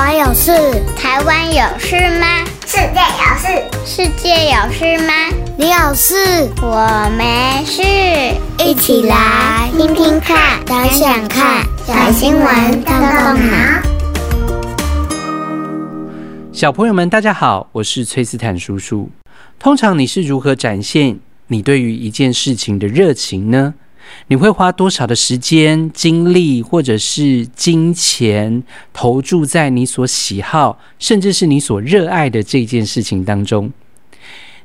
湾有事？台湾有事吗？世界有事？世界有事吗？你有事？我没事。一起来听听看，想想看，小新闻动动脑。小朋友们，大家好，我是崔斯坦叔叔。通常你是如何展现你对于一件事情的热情呢？你会花多少的时间、精力，或者是金钱投注在你所喜好，甚至是你所热爱的这件事情当中？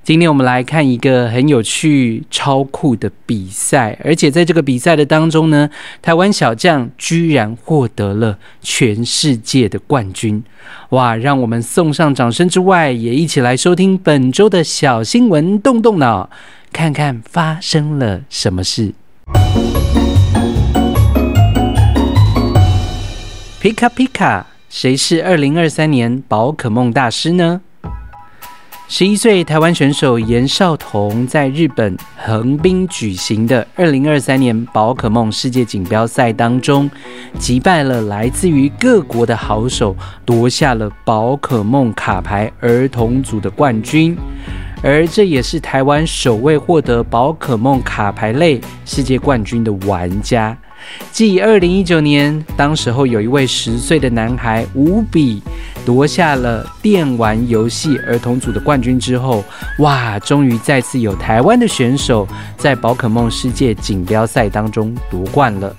今天我们来看一个很有趣、超酷的比赛，而且在这个比赛的当中呢，台湾小将居然获得了全世界的冠军！哇，让我们送上掌声之外，也一起来收听本周的小新闻，动动脑，看看发生了什么事。皮卡皮卡，谁是二零二三年宝可梦大师呢？十一岁台湾选手严少彤在日本横滨举行的二零二三年宝可梦世界锦标赛当中，击败了来自于各国的好手，夺下了宝可梦卡牌儿童组的冠军。而这也是台湾首位获得宝可梦卡牌类世界冠军的玩家。继二零一九年，当时候有一位十岁的男孩无比夺下了电玩游戏儿童组的冠军之后，哇，终于再次有台湾的选手在宝可梦世界锦标赛当中夺冠了。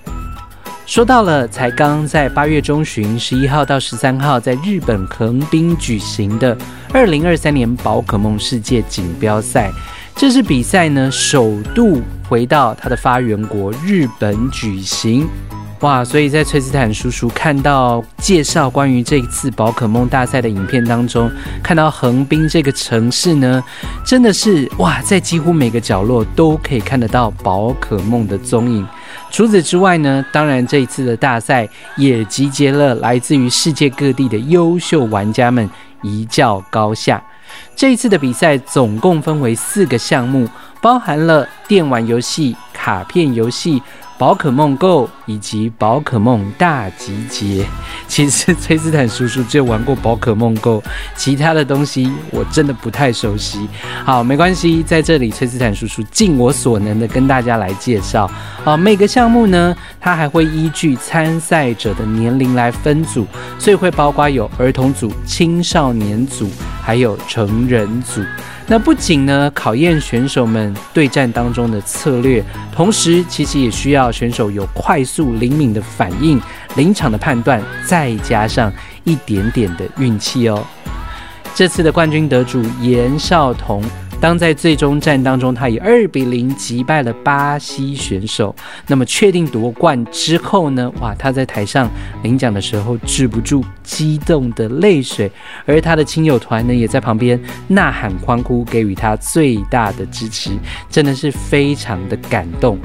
说到了，才刚在八月中旬，十一号到十三号，在日本横滨举行的二零二三年宝可梦世界锦标赛，这次比赛呢，首度回到它的发源国日本举行。哇！所以在崔斯坦叔叔看到介绍关于这一次宝可梦大赛的影片当中，看到横滨这个城市呢，真的是哇，在几乎每个角落都可以看得到宝可梦的踪影。除此之外呢，当然这一次的大赛也集结了来自于世界各地的优秀玩家们一较高下。这一次的比赛总共分为四个项目，包含了电玩游戏、卡片游戏。宝可梦 Go 以及宝可梦大集结，其实崔斯坦叔叔只有玩过宝可梦 Go，其他的东西我真的不太熟悉。好，没关系，在这里崔斯坦叔叔尽我所能的跟大家来介绍。啊，每个项目呢，它还会依据参赛者的年龄来分组，所以会包括有儿童组、青少年组，还有成人组。那不仅呢，考验选手们对战当中的策略，同时其实也需要选手有快速灵敏的反应、临场的判断，再加上一点点的运气哦。这次的冠军得主严少彤。当在最终战当中，他以二比零击败了巴西选手，那么确定夺冠之后呢？哇，他在台上领奖的时候止不住激动的泪水，而他的亲友团呢也在旁边呐喊欢呼，给予他最大的支持，真的是非常的感动。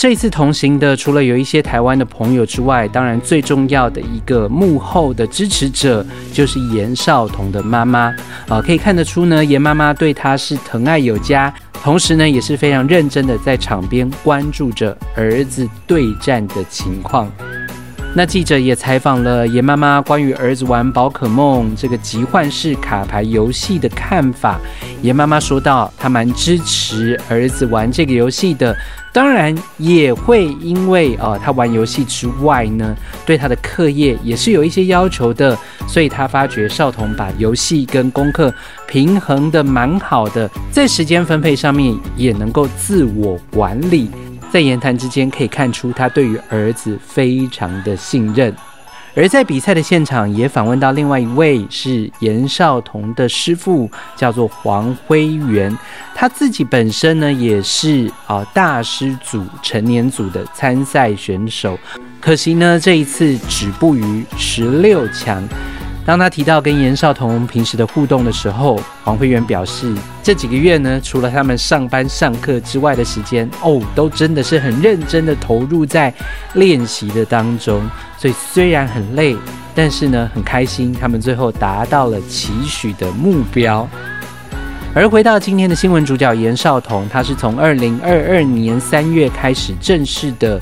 这次同行的，除了有一些台湾的朋友之外，当然最重要的一个幕后的支持者，就是严少彤的妈妈啊、呃。可以看得出呢，严妈妈对他是疼爱有加，同时呢也是非常认真的在场边关注着儿子对战的情况。那记者也采访了严妈妈关于儿子玩宝可梦这个集换式卡牌游戏的看法。严妈妈说道：“她蛮支持儿子玩这个游戏的。”当然也会因为啊、呃，他玩游戏之外呢，对他的课业也是有一些要求的，所以他发觉少彤把游戏跟功课平衡的蛮好的，在时间分配上面也能够自我管理，在言谈之间可以看出他对于儿子非常的信任。而在比赛的现场，也访问到另外一位是严少彤的师傅，叫做黄辉元。他自己本身呢，也是啊、大师组成年组的参赛选手，可惜呢，这一次止步于十六强。当他提到跟严少彤平时的互动的时候，黄辉元表示，这几个月呢，除了他们上班上课之外的时间，哦，都真的是很认真的投入在练习的当中。所以虽然很累，但是呢，很开心，他们最后达到了期许的目标。而回到今天的新闻主角严少彤，他是从二零二二年三月开始正式的。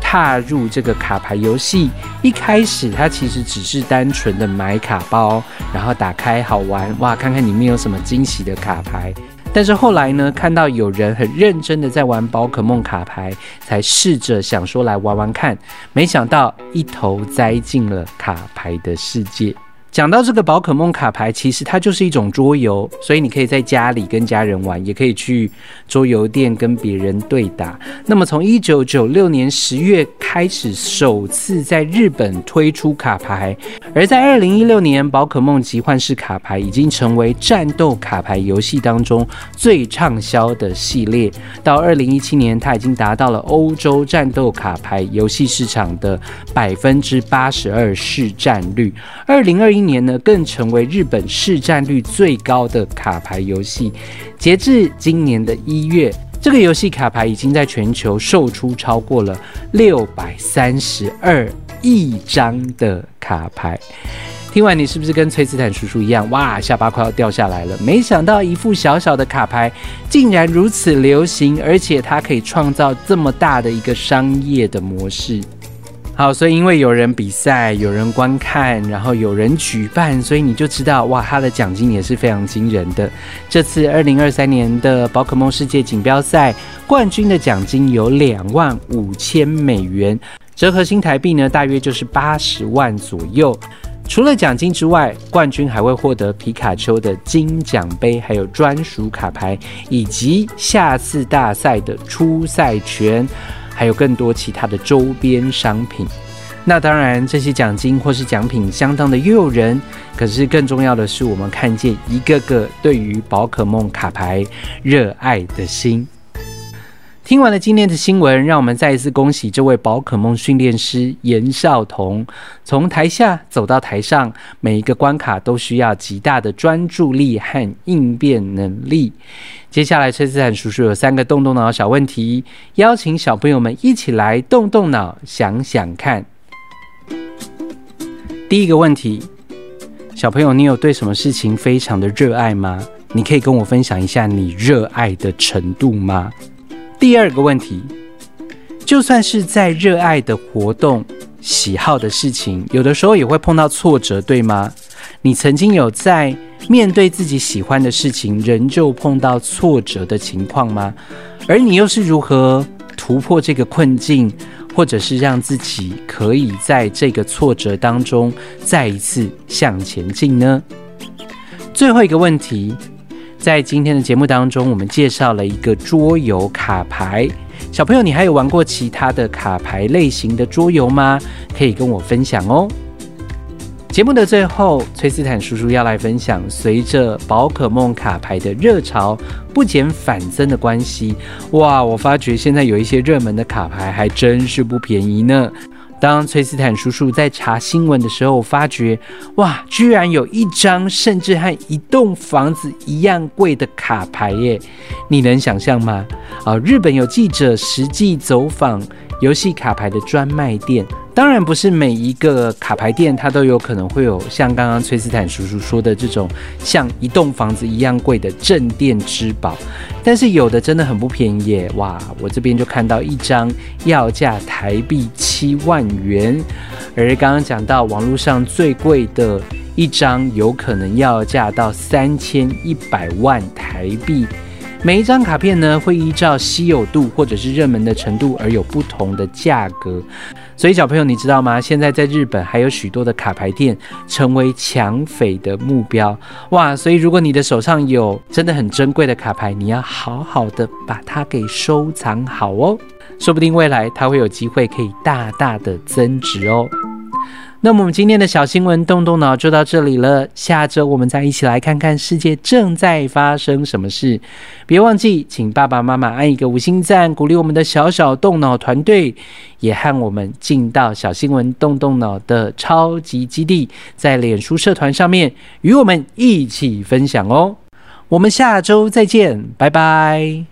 踏入这个卡牌游戏。一开始他其实只是单纯的买卡包，然后打开好玩，哇，看看里面有什么惊喜的卡牌。但是后来呢，看到有人很认真的在玩宝可梦卡牌，才试着想说来玩玩看，没想到一头栽进了卡牌的世界。讲到这个宝可梦卡牌，其实它就是一种桌游，所以你可以在家里跟家人玩，也可以去桌游店跟别人对打。那么从一九九六年十月开始，首次在日本推出卡牌，而在二零一六年，宝可梦集幻式卡牌已经成为战斗卡牌游戏当中最畅销的系列。到二零一七年，它已经达到了欧洲战斗卡牌游戏市场的百分之八十二市占率。二零二一。今年呢，更成为日本市占率最高的卡牌游戏。截至今年的一月，这个游戏卡牌已经在全球售出超过了六百三十二亿张的卡牌。听完，你是不是跟崔斯坦叔叔一样，哇，下巴快要掉下来了？没想到一副小小的卡牌竟然如此流行，而且它可以创造这么大的一个商业的模式。好，所以因为有人比赛，有人观看，然后有人举办，所以你就知道哇，他的奖金也是非常惊人的。这次二零二三年的宝可梦世界锦标赛冠军的奖金有两万五千美元，折合新台币呢，大约就是八十万左右。除了奖金之外，冠军还会获得皮卡丘的金奖杯，还有专属卡牌，以及下次大赛的出赛权。还有更多其他的周边商品，那当然这些奖金或是奖品相当的诱人。可是更重要的是，我们看见一个个对于宝可梦卡牌热爱的心。听完了今天的新闻，让我们再一次恭喜这位宝可梦训练师严少彤，从台下走到台上，每一个关卡都需要极大的专注力和应变能力。接下来，崔斯坦叔叔有三个动动脑小问题，邀请小朋友们一起来动动脑，想想看。第一个问题，小朋友，你有对什么事情非常的热爱吗？你可以跟我分享一下你热爱的程度吗？第二个问题，就算是在热爱的活动、喜好的事情，有的时候也会碰到挫折，对吗？你曾经有在面对自己喜欢的事情，仍旧碰到挫折的情况吗？而你又是如何突破这个困境，或者是让自己可以在这个挫折当中再一次向前进呢？最后一个问题，在今天的节目当中，我们介绍了一个桌游卡牌。小朋友，你还有玩过其他的卡牌类型的桌游吗？可以跟我分享哦。节目的最后，崔斯坦叔叔要来分享，随着宝可梦卡牌的热潮不减反增的关系，哇，我发觉现在有一些热门的卡牌还真是不便宜呢。当崔斯坦叔叔在查新闻的时候，发觉，哇，居然有一张甚至和一栋房子一样贵的卡牌耶！你能想象吗？啊，日本有记者实际走访游戏卡牌的专卖店。当然不是每一个卡牌店，它都有可能会有像刚刚崔斯坦叔叔说的这种像一栋房子一样贵的镇店之宝，但是有的真的很不便宜耶！哇，我这边就看到一张要价台币七万元，而刚刚讲到网络上最贵的一张，有可能要价到三千一百万台币。每一张卡片呢，会依照稀有度或者是热门的程度而有不同的价格。所以小朋友，你知道吗？现在在日本还有许多的卡牌店成为抢匪的目标哇！所以如果你的手上有真的很珍贵的卡牌，你要好好的把它给收藏好哦，说不定未来它会有机会可以大大的增值哦。那么我们今天的小新闻动动脑就到这里了，下周我们再一起来看看世界正在发生什么事。别忘记，请爸爸妈妈按一个五星赞，鼓励我们的小小动脑团队，也和我们进到小新闻动动脑的超级基地，在脸书社团上面与我们一起分享哦。我们下周再见，拜拜。